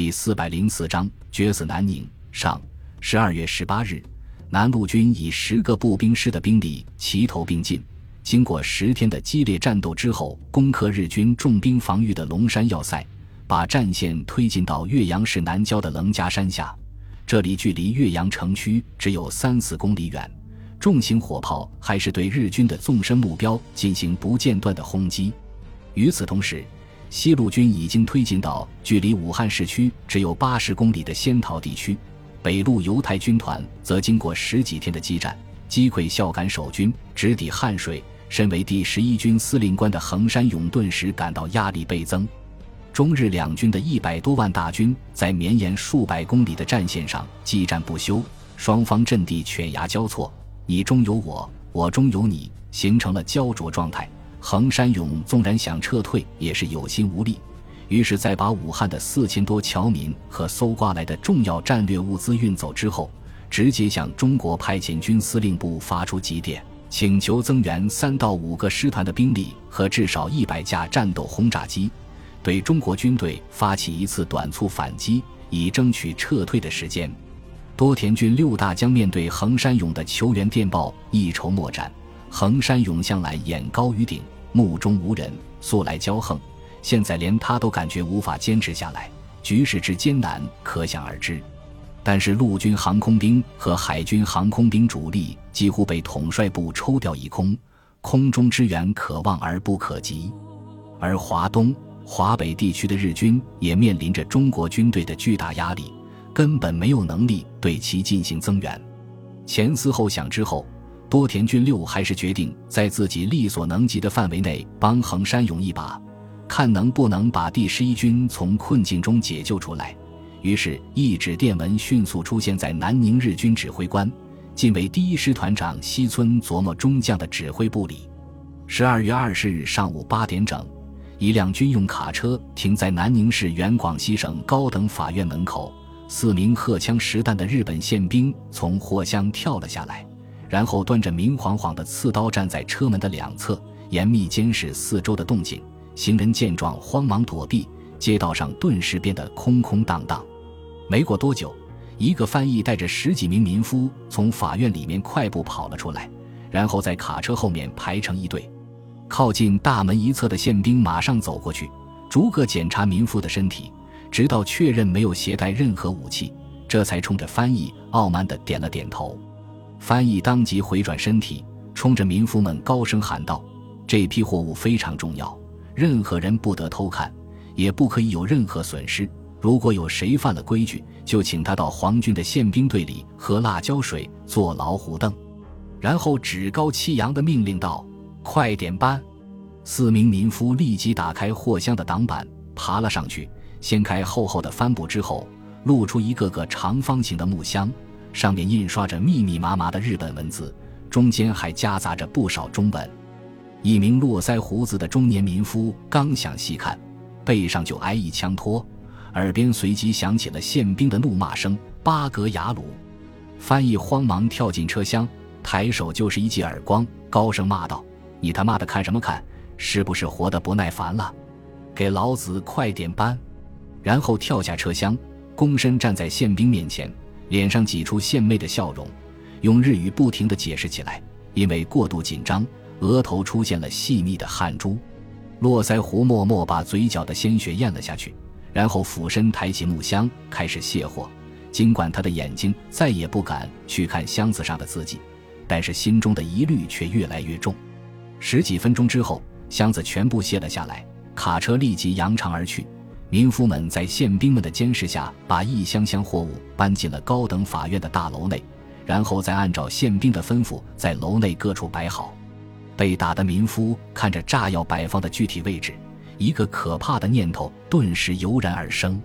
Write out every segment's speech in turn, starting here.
第四百零四章决死南宁。上十二月十八日，南路军以十个步兵师的兵力齐头并进，经过十天的激烈战斗之后，攻克日军重兵防御的龙山要塞，把战线推进到岳阳市南郊的棱家山下。这里距离岳阳城区只有三四公里远，重型火炮还是对日军的纵深目标进行不间断的轰击。与此同时，西路军已经推进到距离武汉市区只有八十公里的仙桃地区，北路犹太军团则经过十几天的激战，击溃孝感守军，直抵汉水。身为第十一军司令官的横山勇顿时感到压力倍增。中日两军的一百多万大军在绵延数百公里的战线上激战不休，双方阵地犬牙交错，你中有我，我中有你，形成了焦灼状态。横山勇纵然想撤退，也是有心无力。于是，在把武汉的四千多侨民和搜刮来的重要战略物资运走之后，直接向中国派遣军司令部发出急电，请求增援三到五个师团的兵力和至少一百架战斗轰炸机，对中国军队发起一次短促反击，以争取撤退的时间。多田军六大将面对横山勇的求援电报，一筹莫展。横山涌向来眼高于顶，目中无人，素来骄横，现在连他都感觉无法坚持下来，局势之艰难可想而知。但是陆军航空兵和海军航空兵主力几乎被统帅部抽调一空，空中支援可望而不可及。而华东、华北地区的日军也面临着中国军队的巨大压力，根本没有能力对其进行增援。前思后想之后。多田骏六还是决定在自己力所能及的范围内帮横山勇一把，看能不能把第十一军从困境中解救出来。于是，一纸电文迅速出现在南宁日军指挥官、近卫第一师团长西村琢磨中将的指挥部里。十二月二十日上午八点整，一辆军用卡车停在南宁市原广西省高等法院门口，四名荷枪实弹的日本宪兵从货箱跳了下来。然后端着明晃晃的刺刀站在车门的两侧，严密监视四周的动静。行人见状慌忙躲避，街道上顿时变得空空荡荡。没过多久，一个翻译带着十几名民夫从法院里面快步跑了出来，然后在卡车后面排成一队。靠近大门一侧的宪兵马上走过去，逐个检查民夫的身体，直到确认没有携带任何武器，这才冲着翻译傲慢地点了点头。翻译当即回转身体，冲着民夫们高声喊道：“这批货物非常重要，任何人不得偷看，也不可以有任何损失。如果有谁犯了规矩，就请他到皇军的宪兵队里喝辣椒水，坐老虎凳。”然后趾高气扬地命令道：“快点搬！”四名民夫立即打开货箱的挡板，爬了上去，掀开厚厚的帆布之后，露出一个个长方形的木箱。上面印刷着密密麻麻的日本文字，中间还夹杂着不少中文。一名络腮胡子的中年民夫刚想细看，背上就挨一枪托，耳边随即响起了宪兵的怒骂声：“巴格雅鲁！”翻译慌忙跳进车厢，抬手就是一记耳光，高声骂道：“你他妈的看什么看？是不是活得不耐烦了？给老子快点搬！”然后跳下车厢，躬身站在宪兵面前。脸上挤出献媚的笑容，用日语不停地解释起来。因为过度紧张，额头出现了细密的汗珠。络腮胡默默把嘴角的鲜血咽了下去，然后俯身抬起木箱开始卸货。尽管他的眼睛再也不敢去看箱子上的字迹，但是心中的疑虑却越来越重。十几分钟之后，箱子全部卸了下来，卡车立即扬长而去。民夫们在宪兵们的监视下，把一箱箱货物搬进了高等法院的大楼内，然后再按照宪兵的吩咐在楼内各处摆好。被打的民夫看着炸药摆放的具体位置，一个可怕的念头顿时油然而生。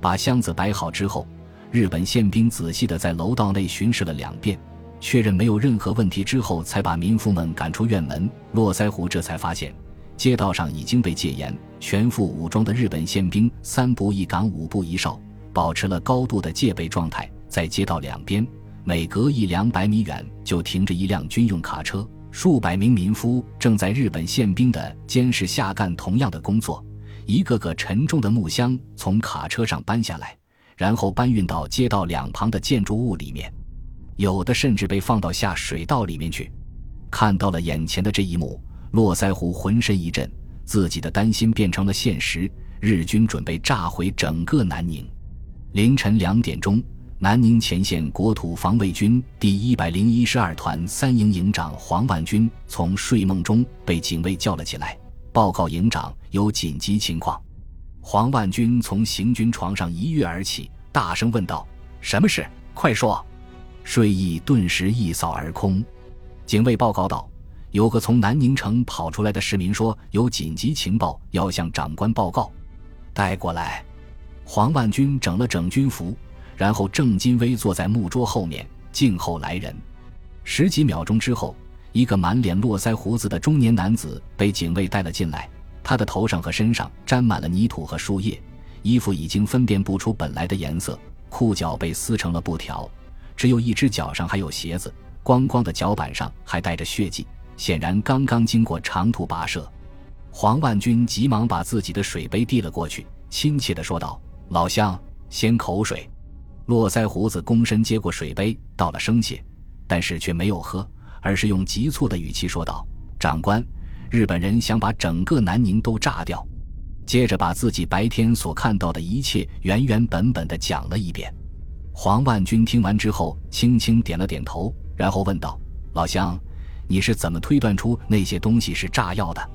把箱子摆好之后，日本宪兵仔细地在楼道内巡视了两遍，确认没有任何问题之后，才把民夫们赶出院门。络腮胡这才发现。街道上已经被戒严，全副武装的日本宪兵三步一岗，五步一哨，保持了高度的戒备状态。在街道两边，每隔一两百米远就停着一辆军用卡车，数百名民夫正在日本宪兵的监视下干同样的工作，一个个沉重的木箱从卡车上搬下来，然后搬运到街道两旁的建筑物里面，有的甚至被放到下水道里面去。看到了眼前的这一幕，络腮胡浑身一震，自己的担心变成了现实。日军准备炸毁整个南宁。凌晨两点钟，南宁前线国土防卫军第一百零一十二团三营营长黄万军从睡梦中被警卫叫了起来，报告营长，有紧急情况。黄万军从行军床上一跃而起，大声问道：“什么事？快说！”睡意顿时一扫而空。警卫报告道：“有个从南宁城跑出来的市民说，有紧急情报要向长官报告。”带过来。黄万军整了整军服，然后正襟危坐在木桌后面，静候来人。十几秒钟之后，一个满脸络腮胡子的中年男子被警卫带了进来。他的头上和身上沾满了泥土和树叶，衣服已经分辨不出本来的颜色，裤脚被撕成了布条，只有一只脚上还有鞋子。光光的脚板上还带着血迹，显然刚刚经过长途跋涉。黄万军急忙把自己的水杯递了过去，亲切地说道：“老乡，先口水。”络腮胡子躬身接过水杯，道了声谢，但是却没有喝，而是用急促的语气说道：“长官，日本人想把整个南宁都炸掉。”接着把自己白天所看到的一切原原本本地讲了一遍。黄万军听完之后，轻轻点了点头。然后问道：“老乡，你是怎么推断出那些东西是炸药的？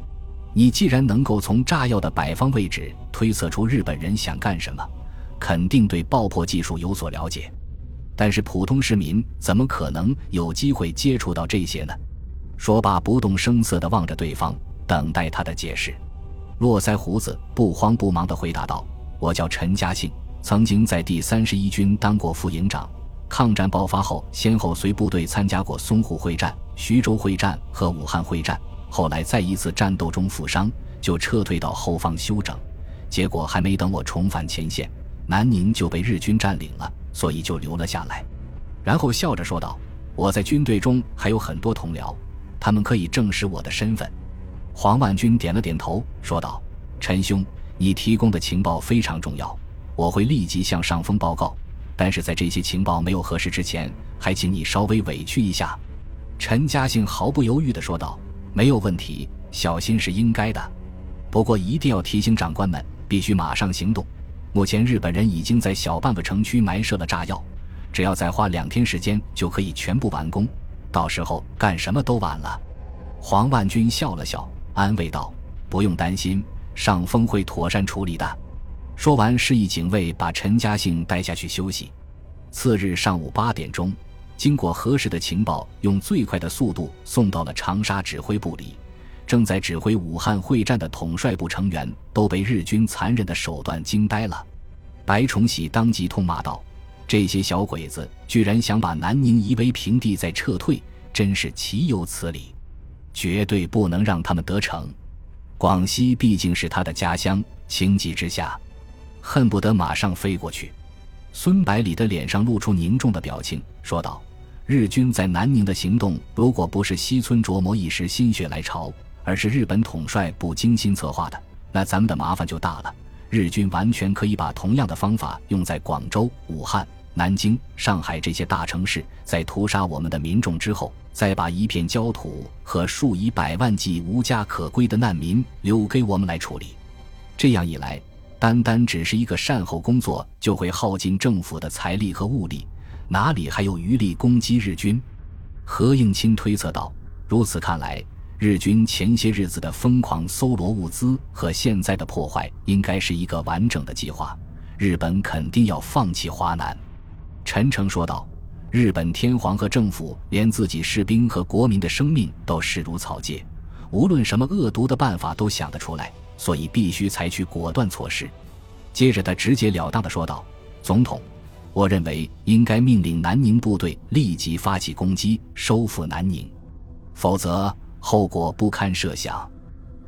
你既然能够从炸药的摆放位置推测出日本人想干什么，肯定对爆破技术有所了解。但是普通市民怎么可能有机会接触到这些呢？”说罢，不动声色地望着对方，等待他的解释。络腮胡子不慌不忙地回答道：“我叫陈家庆，曾经在第三十一军当过副营长。”抗战爆发后，先后随部队参加过淞沪会战、徐州会战和武汉会战。后来在一次战斗中负伤，就撤退到后方休整。结果还没等我重返前线，南宁就被日军占领了，所以就留了下来。然后笑着说道：“我在军队中还有很多同僚，他们可以证实我的身份。”黄万军点了点头，说道：“陈兄，你提供的情报非常重要，我会立即向上峰报告。”但是在这些情报没有核实之前，还请你稍微委屈一下。”陈嘉兴毫不犹豫地说道，“没有问题，小心是应该的。不过一定要提醒长官们，必须马上行动。目前日本人已经在小半个城区埋设了炸药，只要再花两天时间就可以全部完工，到时候干什么都晚了。”黄万军笑了笑，安慰道：“不用担心，上峰会妥善处理的。”说完，示意警卫把陈家兴带下去休息。次日上午八点钟，经过核实的情报用最快的速度送到了长沙指挥部里。正在指挥武汉会战的统帅部成员都被日军残忍的手段惊呆了。白崇禧当即痛骂道：“这些小鬼子居然想把南宁夷为平地再撤退，真是岂有此理！绝对不能让他们得逞。广西毕竟是他的家乡，情急之下。”恨不得马上飞过去。孙百里的脸上露出凝重的表情，说道：“日军在南宁的行动，如果不是西村琢磨一时心血来潮，而是日本统帅部精心策划的，那咱们的麻烦就大了。日军完全可以把同样的方法用在广州、武汉、南京、上海这些大城市，在屠杀我们的民众之后，再把一片焦土和数以百万计无家可归的难民留给我们来处理。这样一来。”单单只是一个善后工作，就会耗尽政府的财力和物力，哪里还有余力攻击日军？何应钦推测道：“如此看来，日军前些日子的疯狂搜罗物资和现在的破坏，应该是一个完整的计划。日本肯定要放弃华南。”陈诚说道：“日本天皇和政府连自己士兵和国民的生命都视如草芥，无论什么恶毒的办法都想得出来。”所以必须采取果断措施。接着，他直截了当的说道：“总统，我认为应该命令南宁部队立即发起攻击，收复南宁，否则后果不堪设想。”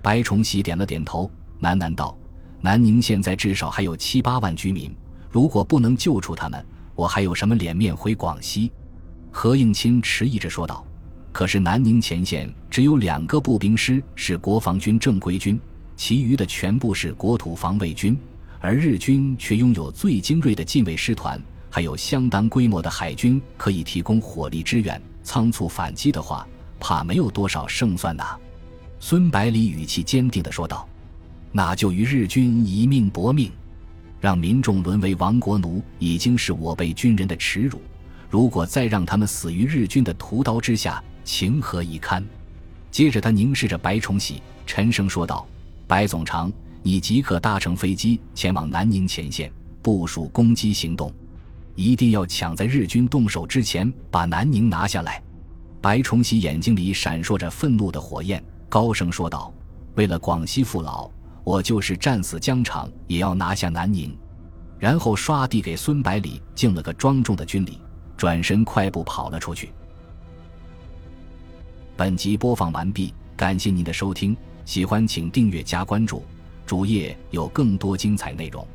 白崇禧点了点头，喃喃道：“南宁现在至少还有七八万居民，如果不能救出他们，我还有什么脸面回广西？”何应钦迟疑着说道：“可是南宁前线只有两个步兵师是国防军正规军。”其余的全部是国土防卫军，而日军却拥有最精锐的近卫师团，还有相当规模的海军可以提供火力支援。仓促反击的话，怕没有多少胜算呐。孙百里语气坚定地说道：“那就与日军一命搏命，让民众沦为亡国奴，已经是我辈军人的耻辱。如果再让他们死于日军的屠刀之下，情何以堪？”接着，他凝视着白崇禧，沉声说道：“白总长，你即刻搭乘飞机前往南宁前线，部署攻击行动，一定要抢在日军动手之前把南宁拿下来。”白崇禧眼睛里闪烁着愤怒的火焰，高声说道：“为了广西父老，我就是战死疆场，也要拿下南宁。”然后唰递给孙百里敬了个庄重的军礼，转身快步跑了出去。本集播放完毕，感谢您的收听，喜欢请订阅加关注，主页有更多精彩内容。